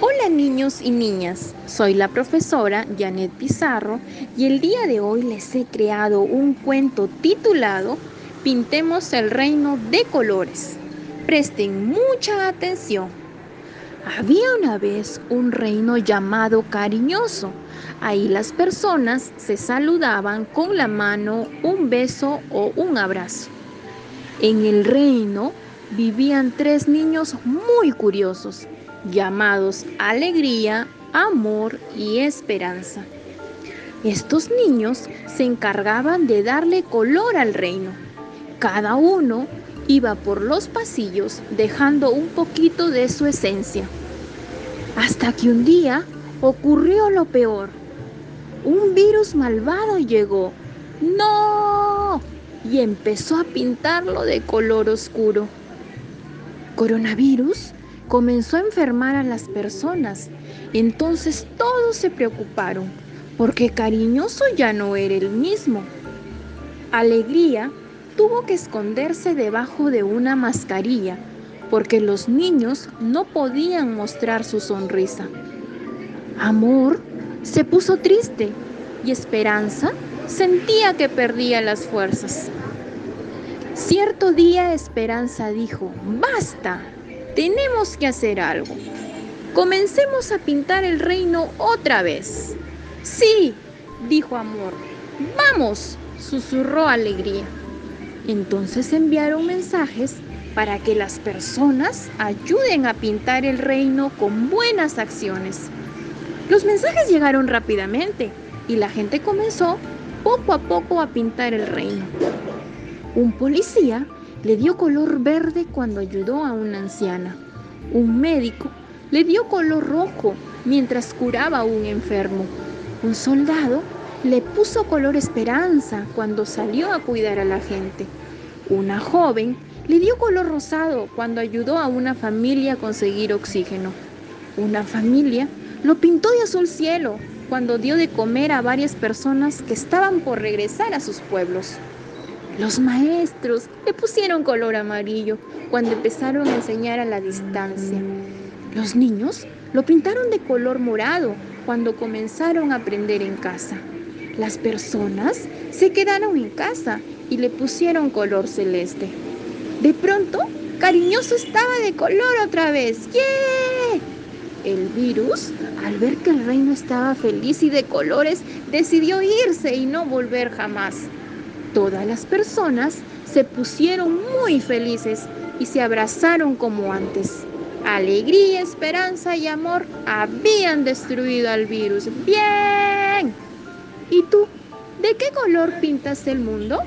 Hola niños y niñas, soy la profesora Janet Pizarro y el día de hoy les he creado un cuento titulado Pintemos el reino de colores. Presten mucha atención. Había una vez un reino llamado cariñoso. Ahí las personas se saludaban con la mano, un beso o un abrazo. En el reino vivían tres niños muy curiosos llamados alegría, amor y esperanza. Estos niños se encargaban de darle color al reino. Cada uno iba por los pasillos dejando un poquito de su esencia. Hasta que un día ocurrió lo peor. Un virus malvado llegó. ¡No! Y empezó a pintarlo de color oscuro. ¿Coronavirus? Comenzó a enfermar a las personas. Entonces todos se preocuparon, porque cariñoso ya no era el mismo. Alegría tuvo que esconderse debajo de una mascarilla, porque los niños no podían mostrar su sonrisa. Amor se puso triste y Esperanza sentía que perdía las fuerzas. Cierto día Esperanza dijo, basta, tenemos que hacer algo. Comencemos a pintar el reino otra vez. Sí, dijo Amor. Vamos, susurró Alegría. Entonces enviaron mensajes para que las personas ayuden a pintar el reino con buenas acciones. Los mensajes llegaron rápidamente y la gente comenzó poco a poco a pintar el reino. Un policía le dio color verde cuando ayudó a una anciana. Un médico le dio color rojo mientras curaba a un enfermo. Un soldado le puso color esperanza cuando salió a cuidar a la gente. Una joven le dio color rosado cuando ayudó a una familia a conseguir oxígeno. Una familia lo pintó de azul cielo cuando dio de comer a varias personas que estaban por regresar a sus pueblos. Los maestros le pusieron color amarillo cuando empezaron a enseñar a la distancia. Los niños lo pintaron de color morado cuando comenzaron a aprender en casa. Las personas se quedaron en casa y le pusieron color celeste. De pronto, Cariñoso estaba de color otra vez. ¡Yeah! El virus, al ver que el reino estaba feliz y de colores, decidió irse y no volver jamás. Todas las personas se pusieron muy felices y se abrazaron como antes. Alegría, esperanza y amor habían destruido al virus. ¡Bien! ¿Y tú? ¿De qué color pintas el mundo?